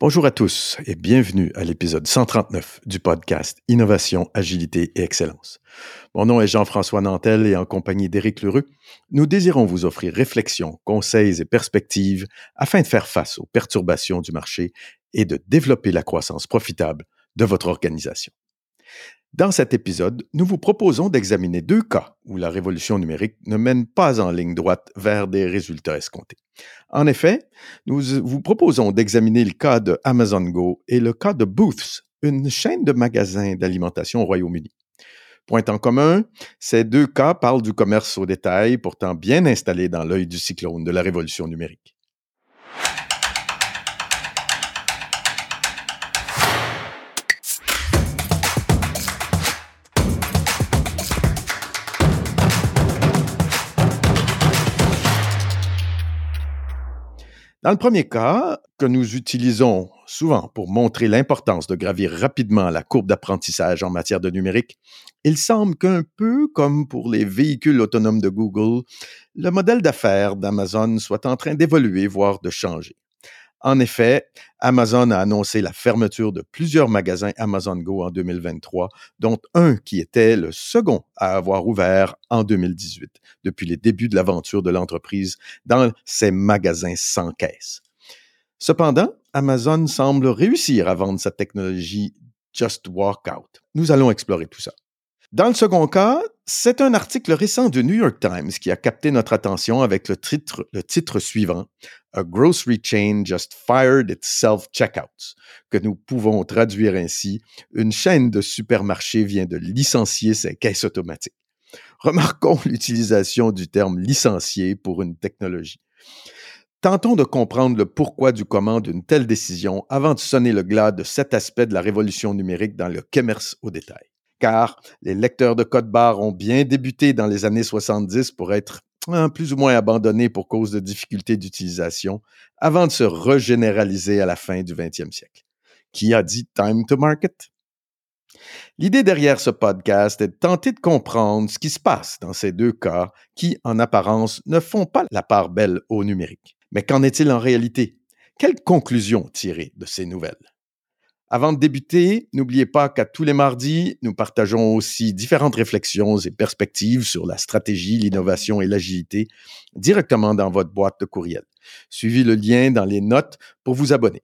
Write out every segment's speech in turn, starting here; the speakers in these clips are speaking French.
Bonjour à tous et bienvenue à l'épisode 139 du podcast Innovation, Agilité et Excellence. Mon nom est Jean-François Nantel et en compagnie d'Éric Lheureux, nous désirons vous offrir réflexions, conseils et perspectives afin de faire face aux perturbations du marché et de développer la croissance profitable de votre organisation. Dans cet épisode, nous vous proposons d'examiner deux cas où la révolution numérique ne mène pas en ligne droite vers des résultats escomptés. En effet, nous vous proposons d'examiner le cas de Amazon Go et le cas de Booths, une chaîne de magasins d'alimentation au Royaume-Uni. Point en commun, ces deux cas parlent du commerce au détail, pourtant bien installé dans l'œil du cyclone de la révolution numérique. Dans le premier cas, que nous utilisons souvent pour montrer l'importance de gravir rapidement la courbe d'apprentissage en matière de numérique, il semble qu'un peu comme pour les véhicules autonomes de Google, le modèle d'affaires d'Amazon soit en train d'évoluer, voire de changer. En effet, Amazon a annoncé la fermeture de plusieurs magasins Amazon Go en 2023, dont un qui était le second à avoir ouvert en 2018, depuis les débuts de l'aventure de l'entreprise dans ses magasins sans caisse. Cependant, Amazon semble réussir à vendre sa technologie Just Walk Out. Nous allons explorer tout ça. Dans le second cas, c'est un article récent du New York Times qui a capté notre attention avec le titre, suivant A Grocery Chain Just Fired its Self-Checkouts, que nous pouvons traduire ainsi Une chaîne de supermarchés vient de licencier ses caisses automatiques. Remarquons l'utilisation du terme licencié pour une technologie. Tentons de comprendre le pourquoi du comment d'une telle décision avant de sonner le glas de cet aspect de la révolution numérique dans le commerce au détail car les lecteurs de code barre ont bien débuté dans les années 70 pour être hein, plus ou moins abandonnés pour cause de difficultés d'utilisation avant de se régénéraliser à la fin du 20e siècle. Qui a dit time to market? L'idée derrière ce podcast est de tenter de comprendre ce qui se passe dans ces deux cas qui, en apparence, ne font pas la part belle au numérique. Mais qu'en est-il en réalité? Quelles conclusions tirer de ces nouvelles? Avant de débuter, n'oubliez pas qu'à tous les mardis, nous partageons aussi différentes réflexions et perspectives sur la stratégie, l'innovation et l'agilité directement dans votre boîte de courriel. Suivez le lien dans les notes pour vous abonner.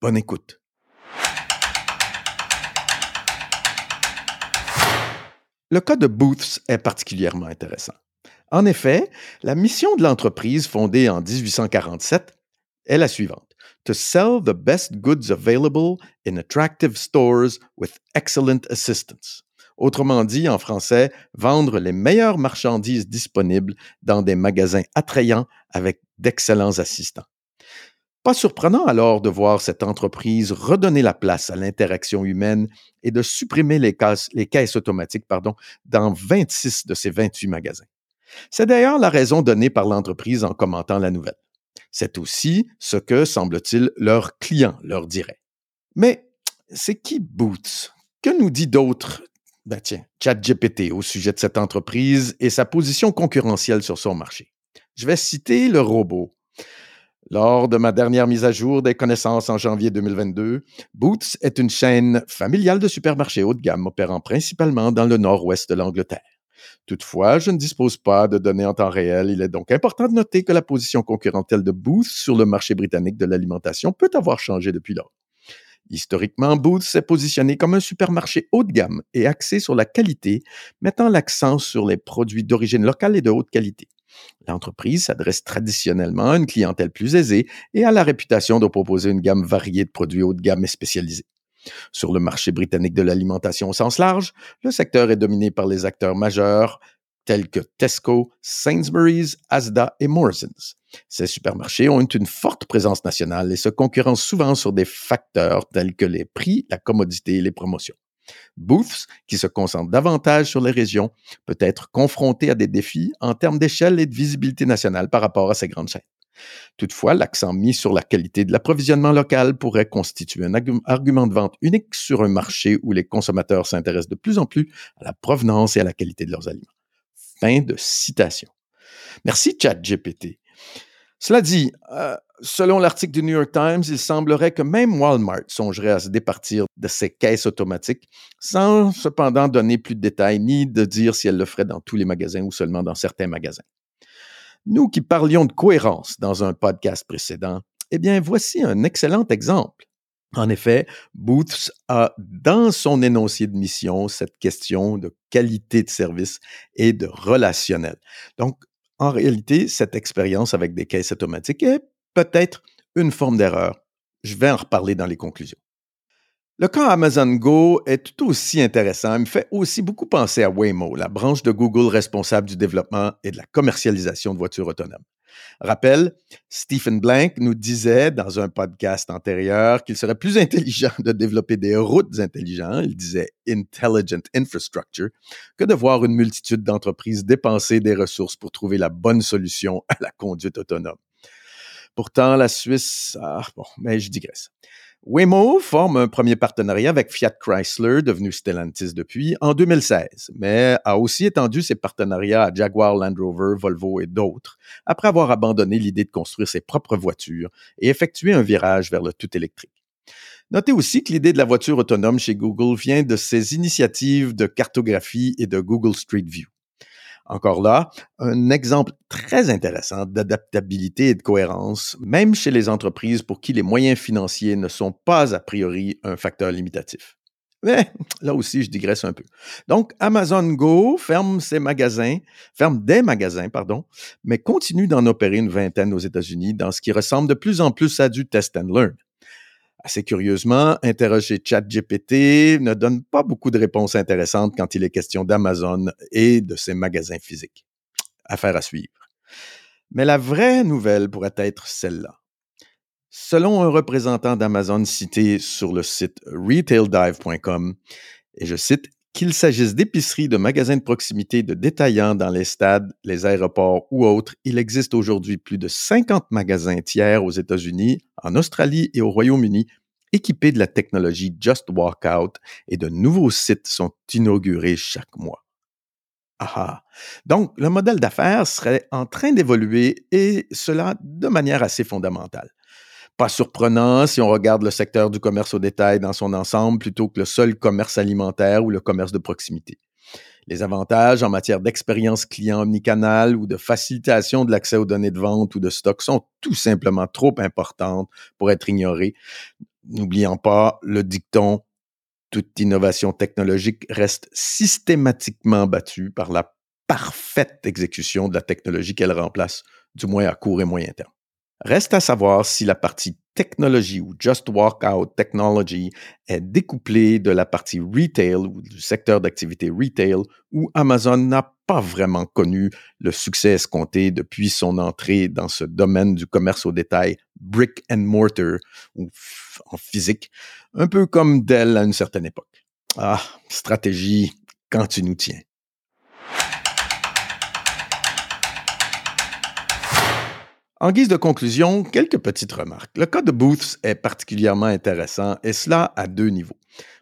Bonne écoute. Le cas de Booths est particulièrement intéressant. En effet, la mission de l'entreprise fondée en 1847 est la suivante to sell the best goods available in attractive stores with excellent assistance. Autrement dit, en français, vendre les meilleures marchandises disponibles dans des magasins attrayants avec d'excellents assistants. Pas surprenant alors de voir cette entreprise redonner la place à l'interaction humaine et de supprimer les caisses, automatiques pardon, dans 26 de ses 28 magasins. C'est d'ailleurs la raison donnée par l'entreprise en commentant la nouvelle. C'est aussi ce que, semble-t-il, leurs clients leur diraient. Mais c'est qui Boots? Que nous dit d'autre? Ben tiens, ChatGPT au sujet de cette entreprise et sa position concurrentielle sur son marché. Je vais citer le robot. Lors de ma dernière mise à jour des connaissances en janvier 2022, Boots est une chaîne familiale de supermarchés haut de gamme opérant principalement dans le nord-ouest de l'Angleterre. Toutefois, je ne dispose pas de données en temps réel. Il est donc important de noter que la position concurrentielle de Booth sur le marché britannique de l'alimentation peut avoir changé depuis lors. Historiquement, Booth s'est positionné comme un supermarché haut de gamme et axé sur la qualité, mettant l'accent sur les produits d'origine locale et de haute qualité. L'entreprise s'adresse traditionnellement à une clientèle plus aisée et a la réputation de proposer une gamme variée de produits haut de gamme et spécialisés. Sur le marché britannique de l'alimentation au sens large, le secteur est dominé par les acteurs majeurs tels que Tesco, Sainsbury's, Asda et Morrison's. Ces supermarchés ont une forte présence nationale et se concurrencent souvent sur des facteurs tels que les prix, la commodité et les promotions. Booths, qui se concentre davantage sur les régions, peut être confronté à des défis en termes d'échelle et de visibilité nationale par rapport à ces grandes chaînes. Toutefois, l'accent mis sur la qualité de l'approvisionnement local pourrait constituer un argument de vente unique sur un marché où les consommateurs s'intéressent de plus en plus à la provenance et à la qualité de leurs aliments. Fin de citation. Merci, ChatGPT. Cela dit, euh, Selon l'article du New York Times, il semblerait que même Walmart songerait à se départir de ses caisses automatiques, sans cependant donner plus de détails ni de dire si elle le ferait dans tous les magasins ou seulement dans certains magasins. Nous qui parlions de cohérence dans un podcast précédent, eh bien, voici un excellent exemple. En effet, Booths a dans son énoncé de mission cette question de qualité de service et de relationnel. Donc, en réalité, cette expérience avec des caisses automatiques est peut-être une forme d'erreur. Je vais en reparler dans les conclusions. Le cas Amazon Go est tout aussi intéressant Il me fait aussi beaucoup penser à Waymo, la branche de Google responsable du développement et de la commercialisation de voitures autonomes. Rappel, Stephen Blank nous disait dans un podcast antérieur qu'il serait plus intelligent de développer des routes intelligentes, il disait intelligent infrastructure, que de voir une multitude d'entreprises dépenser des ressources pour trouver la bonne solution à la conduite autonome. Pourtant, la Suisse, ah, bon, mais je digresse. Waymo forme un premier partenariat avec Fiat Chrysler, devenu Stellantis depuis, en 2016, mais a aussi étendu ses partenariats à Jaguar Land Rover, Volvo et d'autres, après avoir abandonné l'idée de construire ses propres voitures et effectué un virage vers le tout électrique. Notez aussi que l'idée de la voiture autonome chez Google vient de ses initiatives de cartographie et de Google Street View. Encore là, un exemple très intéressant d'adaptabilité et de cohérence, même chez les entreprises pour qui les moyens financiers ne sont pas a priori un facteur limitatif. Mais là aussi, je digresse un peu. Donc, Amazon Go ferme ses magasins, ferme des magasins, pardon, mais continue d'en opérer une vingtaine aux États-Unis dans ce qui ressemble de plus en plus à du test and learn. Assez curieusement, interroger ChatGPT ne donne pas beaucoup de réponses intéressantes quand il est question d'Amazon et de ses magasins physiques. Affaire à suivre. Mais la vraie nouvelle pourrait être celle-là. Selon un représentant d'Amazon cité sur le site retaildive.com, et je cite, qu'il s'agisse d'épiceries, de magasins de proximité, de détaillants dans les stades, les aéroports ou autres, il existe aujourd'hui plus de 50 magasins tiers aux États-Unis, en Australie et au Royaume-Uni équipés de la technologie Just Walkout et de nouveaux sites sont inaugurés chaque mois. Ah, Donc, le modèle d'affaires serait en train d'évoluer et cela de manière assez fondamentale. Pas surprenant si on regarde le secteur du commerce au détail dans son ensemble plutôt que le seul commerce alimentaire ou le commerce de proximité. Les avantages en matière d'expérience client omnicanal ou de facilitation de l'accès aux données de vente ou de stock sont tout simplement trop importantes pour être ignorées. N'oublions pas le dicton toute innovation technologique reste systématiquement battue par la parfaite exécution de la technologie qu'elle remplace, du moins à court et moyen terme. Reste à savoir si la partie technologie ou Just Walk Out Technology est découplée de la partie retail ou du secteur d'activité retail où Amazon n'a pas vraiment connu le succès escompté depuis son entrée dans ce domaine du commerce au détail brick and mortar ou en physique, un peu comme Dell à une certaine époque. Ah, stratégie quand tu nous tiens. En guise de conclusion, quelques petites remarques. Le cas de Booths est particulièrement intéressant et cela à deux niveaux.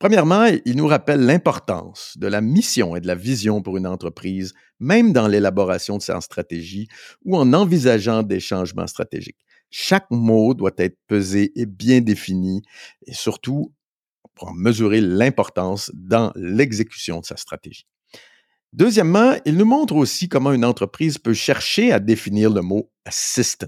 Premièrement, il nous rappelle l'importance de la mission et de la vision pour une entreprise, même dans l'élaboration de sa stratégie ou en envisageant des changements stratégiques. Chaque mot doit être pesé et bien défini et surtout pour en mesurer l'importance dans l'exécution de sa stratégie. Deuxièmement, il nous montre aussi comment une entreprise peut chercher à définir le mot assistant,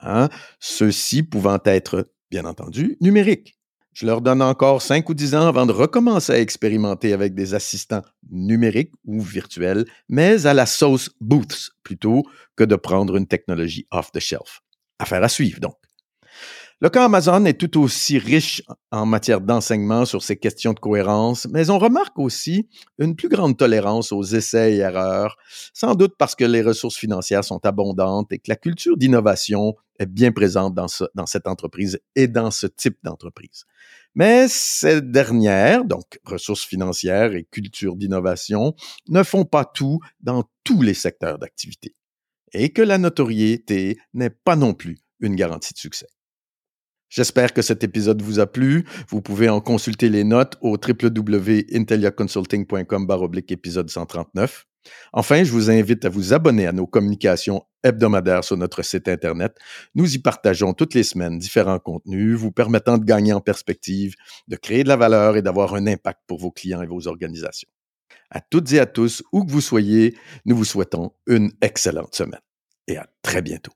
hein, ceux-ci pouvant être, bien entendu, numériques. Je leur donne encore 5 ou 10 ans avant de recommencer à expérimenter avec des assistants numériques ou virtuels, mais à la sauce Booths plutôt que de prendre une technologie off the shelf. Affaire à suivre donc. Le cas Amazon est tout aussi riche en matière d'enseignement sur ces questions de cohérence, mais on remarque aussi une plus grande tolérance aux essais et erreurs, sans doute parce que les ressources financières sont abondantes et que la culture d'innovation est bien présente dans, cette entreprise et dans ce type d'entreprise. Mais ces dernières, donc ressources financières et culture d'innovation, ne font pas tout dans tous les secteurs d'activité. Et que la notoriété n'est pas non plus une garantie de succès. J'espère que cet épisode vous a plu. Vous pouvez en consulter les notes au www.inteliaconsulting.com épisode 139. Enfin, je vous invite à vous abonner à nos communications hebdomadaires sur notre site Internet. Nous y partageons toutes les semaines différents contenus vous permettant de gagner en perspective, de créer de la valeur et d'avoir un impact pour vos clients et vos organisations. À toutes et à tous, où que vous soyez, nous vous souhaitons une excellente semaine et à très bientôt.